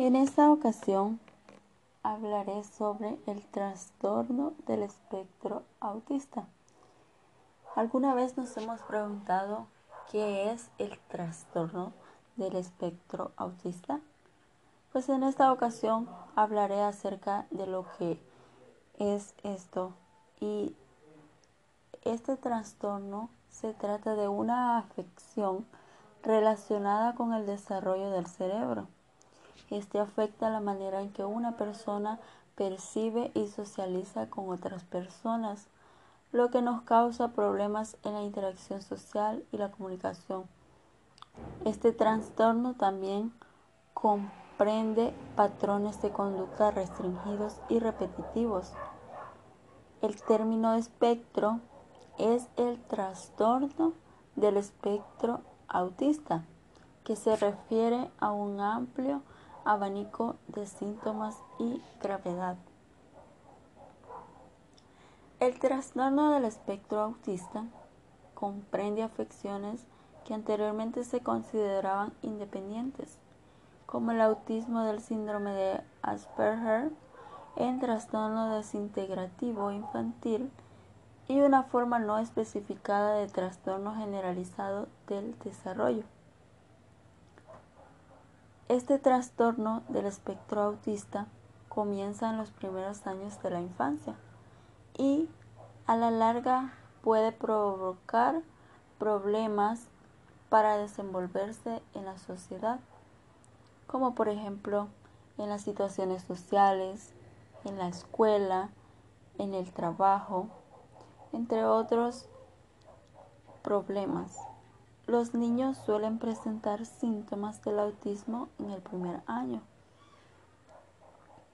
En esta ocasión hablaré sobre el trastorno del espectro autista. ¿Alguna vez nos hemos preguntado qué es el trastorno del espectro autista? Pues en esta ocasión hablaré acerca de lo que es esto y este trastorno se trata de una afección relacionada con el desarrollo del cerebro. Este afecta la manera en que una persona percibe y socializa con otras personas, lo que nos causa problemas en la interacción social y la comunicación. Este trastorno también comprende patrones de conducta restringidos y repetitivos. El término espectro es el trastorno del espectro autista, que se refiere a un amplio abanico de síntomas y gravedad. El trastorno del espectro autista comprende afecciones que anteriormente se consideraban independientes, como el autismo del síndrome de Asperger, el trastorno desintegrativo infantil y una forma no especificada de trastorno generalizado del desarrollo. Este trastorno del espectro autista comienza en los primeros años de la infancia y a la larga puede provocar problemas para desenvolverse en la sociedad, como por ejemplo en las situaciones sociales, en la escuela, en el trabajo, entre otros problemas. Los niños suelen presentar síntomas del autismo en el primer año.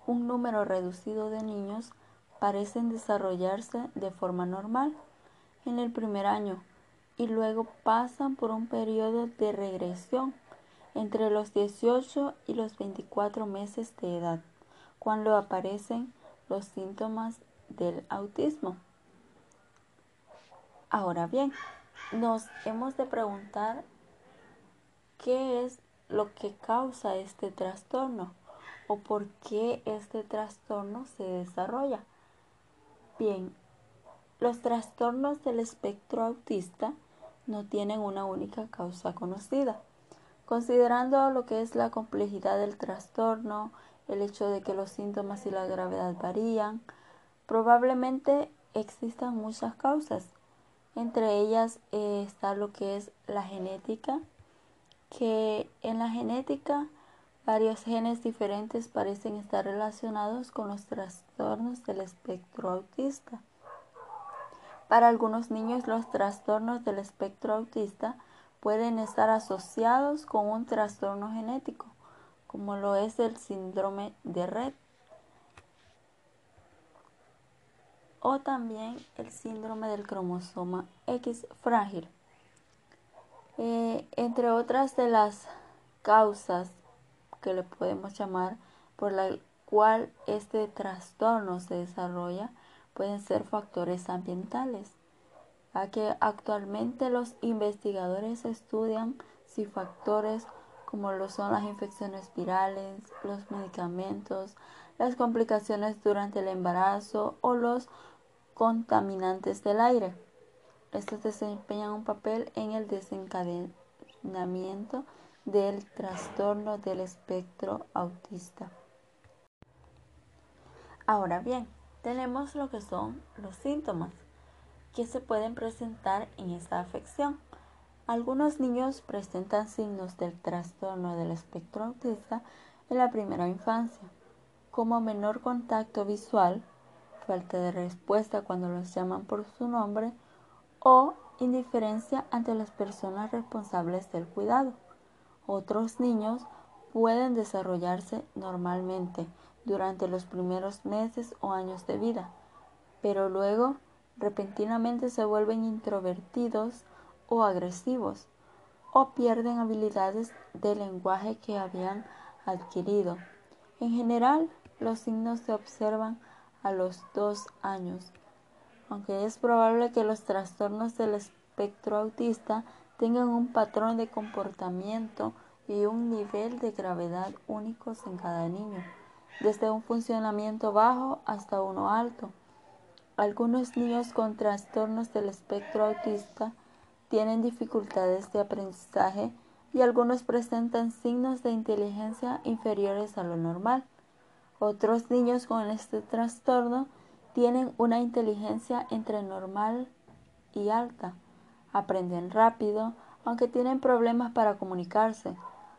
Un número reducido de niños parecen desarrollarse de forma normal en el primer año y luego pasan por un periodo de regresión entre los 18 y los 24 meses de edad, cuando aparecen los síntomas del autismo. Ahora bien, nos hemos de preguntar qué es lo que causa este trastorno o por qué este trastorno se desarrolla. Bien, los trastornos del espectro autista no tienen una única causa conocida. Considerando lo que es la complejidad del trastorno, el hecho de que los síntomas y la gravedad varían, probablemente existan muchas causas entre ellas eh, está lo que es la genética, que en la genética varios genes diferentes parecen estar relacionados con los trastornos del espectro autista. Para algunos niños los trastornos del espectro autista pueden estar asociados con un trastorno genético, como lo es el síndrome de Red. O también el síndrome del cromosoma X frágil. Eh, entre otras de las causas que le podemos llamar por la cual este trastorno se desarrolla pueden ser factores ambientales, a que actualmente los investigadores estudian si factores como lo son las infecciones virales, los medicamentos, las complicaciones durante el embarazo o los contaminantes del aire. Estos desempeñan un papel en el desencadenamiento del trastorno del espectro autista. Ahora bien, tenemos lo que son los síntomas que se pueden presentar en esta afección. Algunos niños presentan signos del trastorno del espectro autista en la primera infancia, como menor contacto visual, falta de respuesta cuando los llaman por su nombre o indiferencia ante las personas responsables del cuidado. Otros niños pueden desarrollarse normalmente durante los primeros meses o años de vida, pero luego repentinamente se vuelven introvertidos o agresivos o pierden habilidades de lenguaje que habían adquirido. En general, los signos se observan a los dos años, aunque es probable que los trastornos del espectro autista tengan un patrón de comportamiento y un nivel de gravedad únicos en cada niño, desde un funcionamiento bajo hasta uno alto. Algunos niños con trastornos del espectro autista tienen dificultades de aprendizaje y algunos presentan signos de inteligencia inferiores a lo normal. Otros niños con este trastorno tienen una inteligencia entre normal y alta. Aprenden rápido, aunque tienen problemas para comunicarse,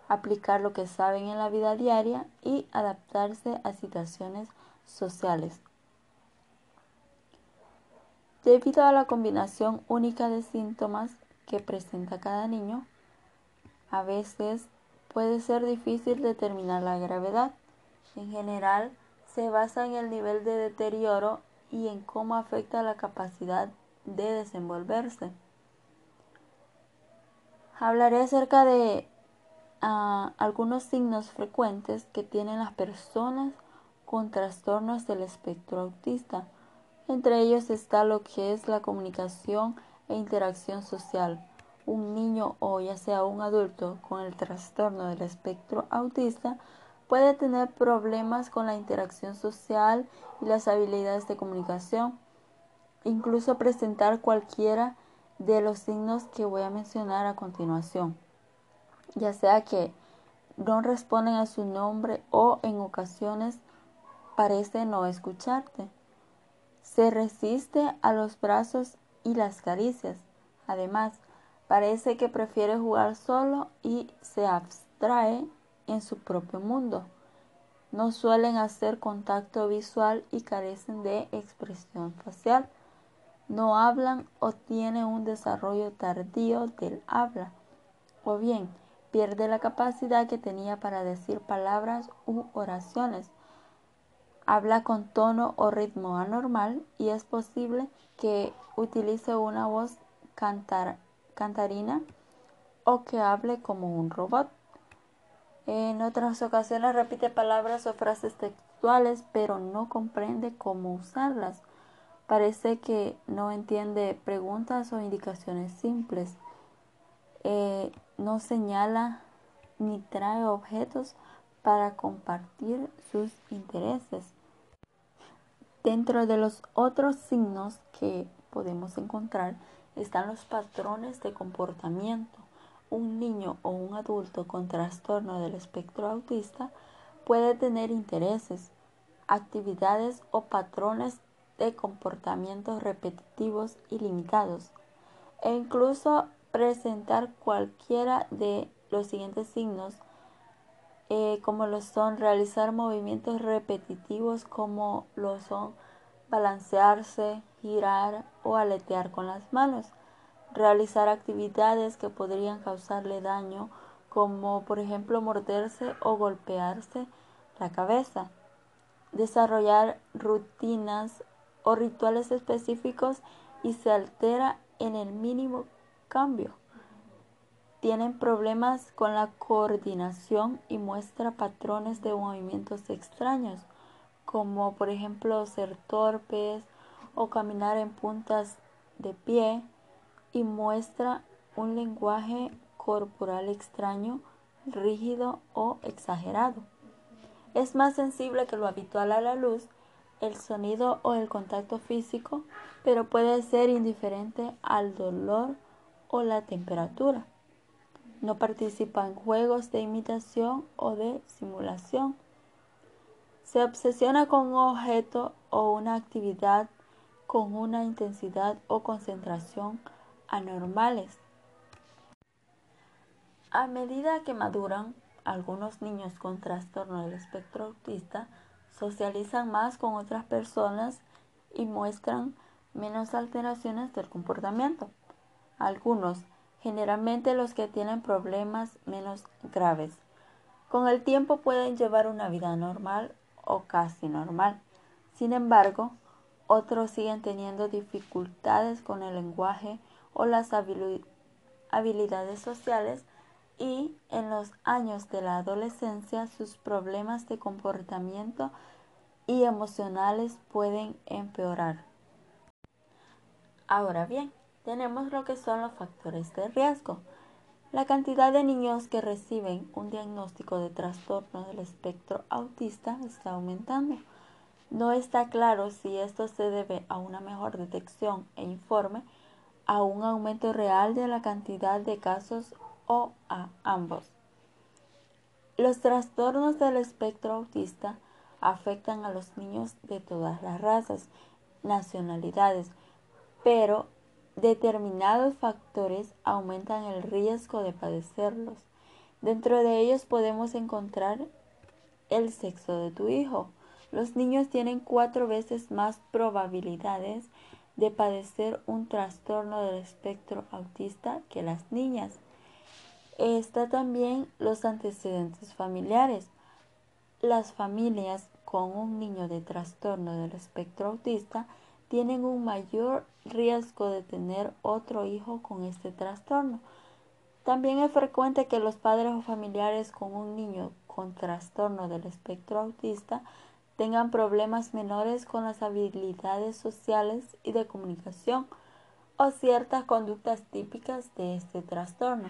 aplicar lo que saben en la vida diaria y adaptarse a situaciones sociales. Debido a la combinación única de síntomas que presenta cada niño, a veces puede ser difícil determinar la gravedad. En general, se basa en el nivel de deterioro y en cómo afecta la capacidad de desenvolverse. Hablaré acerca de ah, algunos signos frecuentes que tienen las personas con trastornos del espectro autista. Entre ellos está lo que es la comunicación e interacción social un niño o ya sea un adulto con el trastorno del espectro autista puede tener problemas con la interacción social y las habilidades de comunicación, incluso presentar cualquiera de los signos que voy a mencionar a continuación, ya sea que no responden a su nombre o en ocasiones parece no escucharte. Se resiste a los brazos y las caricias. Además, Parece que prefiere jugar solo y se abstrae en su propio mundo. No suelen hacer contacto visual y carecen de expresión facial. No hablan o tienen un desarrollo tardío del habla. O bien, pierde la capacidad que tenía para decir palabras u oraciones. Habla con tono o ritmo anormal y es posible que utilice una voz cantar cantarina o que hable como un robot. En otras ocasiones repite palabras o frases textuales, pero no comprende cómo usarlas. Parece que no entiende preguntas o indicaciones simples. Eh, no señala ni trae objetos para compartir sus intereses. Dentro de los otros signos que podemos encontrar están los patrones de comportamiento. Un niño o un adulto con trastorno del espectro autista puede tener intereses, actividades o patrones de comportamientos repetitivos y limitados, e incluso presentar cualquiera de los siguientes signos, eh, como lo son realizar movimientos repetitivos como lo son balancearse, girar o aletear con las manos, realizar actividades que podrían causarle daño, como por ejemplo morderse o golpearse la cabeza, desarrollar rutinas o rituales específicos y se altera en el mínimo cambio. Tienen problemas con la coordinación y muestra patrones de movimientos extraños como por ejemplo ser torpes o caminar en puntas de pie y muestra un lenguaje corporal extraño, rígido o exagerado. Es más sensible que lo habitual a la luz, el sonido o el contacto físico, pero puede ser indiferente al dolor o la temperatura. No participa en juegos de imitación o de simulación se obsesiona con un objeto o una actividad con una intensidad o concentración anormales. A medida que maduran, algunos niños con trastorno del espectro autista socializan más con otras personas y muestran menos alteraciones del comportamiento. Algunos, generalmente los que tienen problemas menos graves, con el tiempo pueden llevar una vida normal o casi normal. Sin embargo, otros siguen teniendo dificultades con el lenguaje o las habilidades sociales y en los años de la adolescencia sus problemas de comportamiento y emocionales pueden empeorar. Ahora bien, tenemos lo que son los factores de riesgo. La cantidad de niños que reciben un diagnóstico de trastorno del espectro autista está aumentando. No está claro si esto se debe a una mejor detección e informe, a un aumento real de la cantidad de casos o a ambos. Los trastornos del espectro autista afectan a los niños de todas las razas, nacionalidades, pero Determinados factores aumentan el riesgo de padecerlos. Dentro de ellos podemos encontrar el sexo de tu hijo. Los niños tienen cuatro veces más probabilidades de padecer un trastorno del espectro autista que las niñas. Está también los antecedentes familiares. Las familias con un niño de trastorno del espectro autista tienen un mayor riesgo de tener otro hijo con este trastorno. También es frecuente que los padres o familiares con un niño con trastorno del espectro autista tengan problemas menores con las habilidades sociales y de comunicación o ciertas conductas típicas de este trastorno.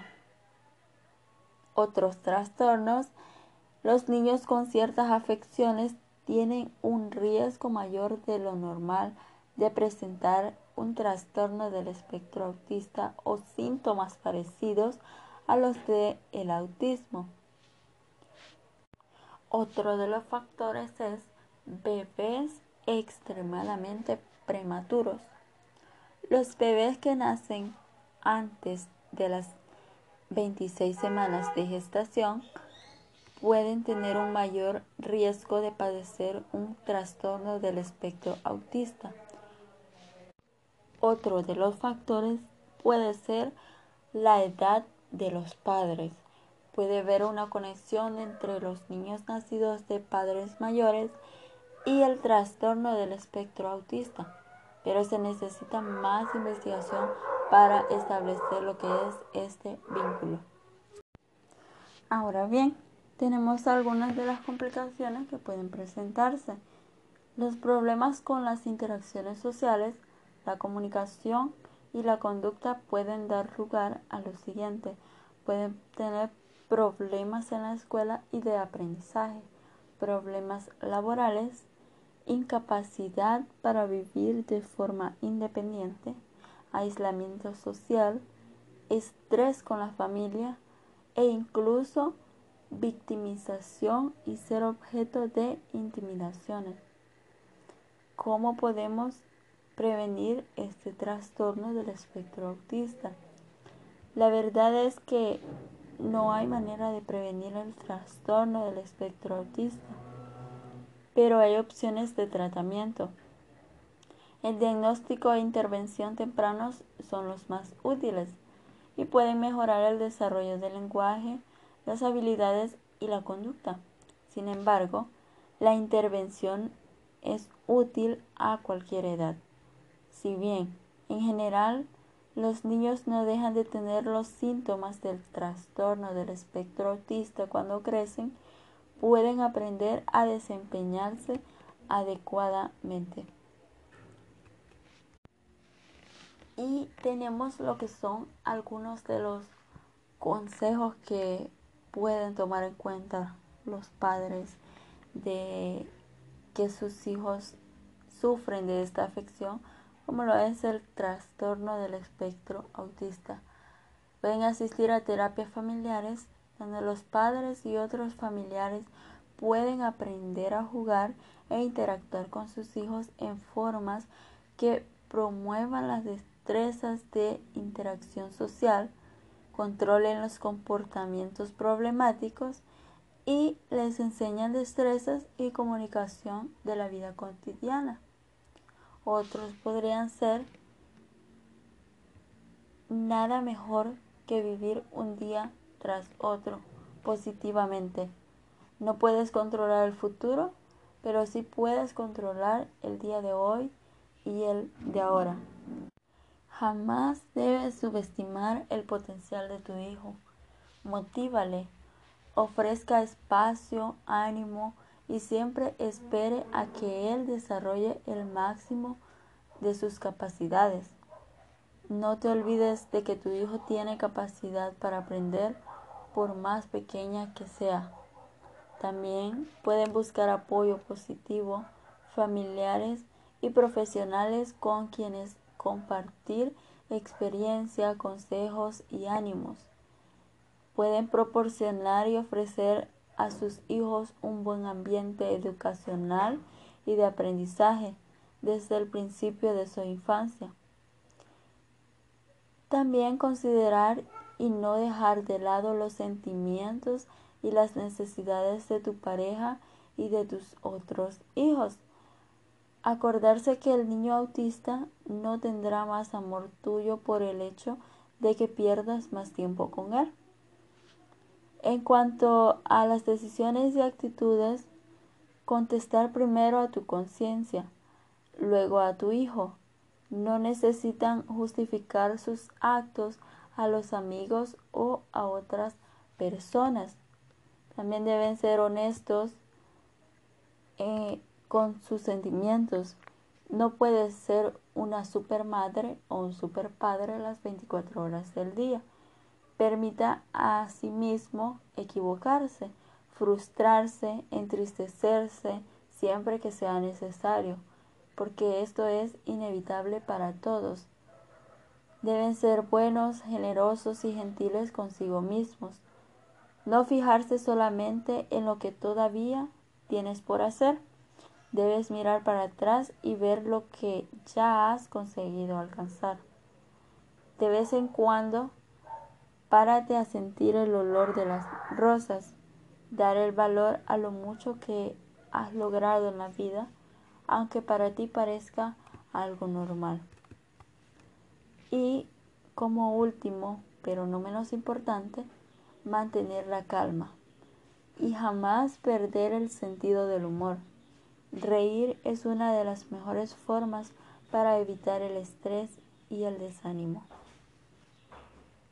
Otros trastornos, los niños con ciertas afecciones tienen un riesgo mayor de lo normal de presentar un trastorno del espectro autista o síntomas parecidos a los del el autismo. Otro de los factores es bebés extremadamente prematuros. Los bebés que nacen antes de las 26 semanas de gestación pueden tener un mayor riesgo de padecer un trastorno del espectro autista. Otro de los factores puede ser la edad de los padres. Puede haber una conexión entre los niños nacidos de padres mayores y el trastorno del espectro autista, pero se necesita más investigación para establecer lo que es este vínculo. Ahora bien, tenemos algunas de las complicaciones que pueden presentarse. Los problemas con las interacciones sociales la comunicación y la conducta pueden dar lugar a lo siguiente. Pueden tener problemas en la escuela y de aprendizaje, problemas laborales, incapacidad para vivir de forma independiente, aislamiento social, estrés con la familia e incluso victimización y ser objeto de intimidaciones. ¿Cómo podemos prevenir este trastorno del espectro autista. La verdad es que no hay manera de prevenir el trastorno del espectro autista, pero hay opciones de tratamiento. El diagnóstico e intervención tempranos son los más útiles y pueden mejorar el desarrollo del lenguaje, las habilidades y la conducta. Sin embargo, la intervención es útil a cualquier edad. Si bien, en general, los niños no dejan de tener los síntomas del trastorno del espectro autista cuando crecen, pueden aprender a desempeñarse adecuadamente. Y tenemos lo que son algunos de los consejos que pueden tomar en cuenta los padres de que sus hijos sufren de esta afección como lo es el trastorno del espectro autista. Pueden asistir a terapias familiares donde los padres y otros familiares pueden aprender a jugar e interactuar con sus hijos en formas que promuevan las destrezas de interacción social, controlen los comportamientos problemáticos y les enseñan destrezas y comunicación de la vida cotidiana. Otros podrían ser nada mejor que vivir un día tras otro positivamente. No puedes controlar el futuro, pero sí puedes controlar el día de hoy y el de ahora. Jamás debes subestimar el potencial de tu hijo. Motívale, ofrezca espacio, ánimo y siempre espere a que él desarrolle el máximo de sus capacidades. No te olvides de que tu hijo tiene capacidad para aprender por más pequeña que sea. También pueden buscar apoyo positivo, familiares y profesionales con quienes compartir experiencia, consejos y ánimos. Pueden proporcionar y ofrecer a sus hijos un buen ambiente educacional y de aprendizaje desde el principio de su infancia. También considerar y no dejar de lado los sentimientos y las necesidades de tu pareja y de tus otros hijos. Acordarse que el niño autista no tendrá más amor tuyo por el hecho de que pierdas más tiempo con él. En cuanto a las decisiones y actitudes, contestar primero a tu conciencia, luego a tu hijo no necesitan justificar sus actos a los amigos o a otras personas. También deben ser honestos eh, con sus sentimientos. No puedes ser una super madre o un super padre las 24 horas del día. Permita a sí mismo equivocarse, frustrarse, entristecerse siempre que sea necesario porque esto es inevitable para todos. Deben ser buenos, generosos y gentiles consigo mismos. No fijarse solamente en lo que todavía tienes por hacer. Debes mirar para atrás y ver lo que ya has conseguido alcanzar. De vez en cuando, párate a sentir el olor de las rosas, dar el valor a lo mucho que has logrado en la vida aunque para ti parezca algo normal. Y como último, pero no menos importante, mantener la calma y jamás perder el sentido del humor. Reír es una de las mejores formas para evitar el estrés y el desánimo.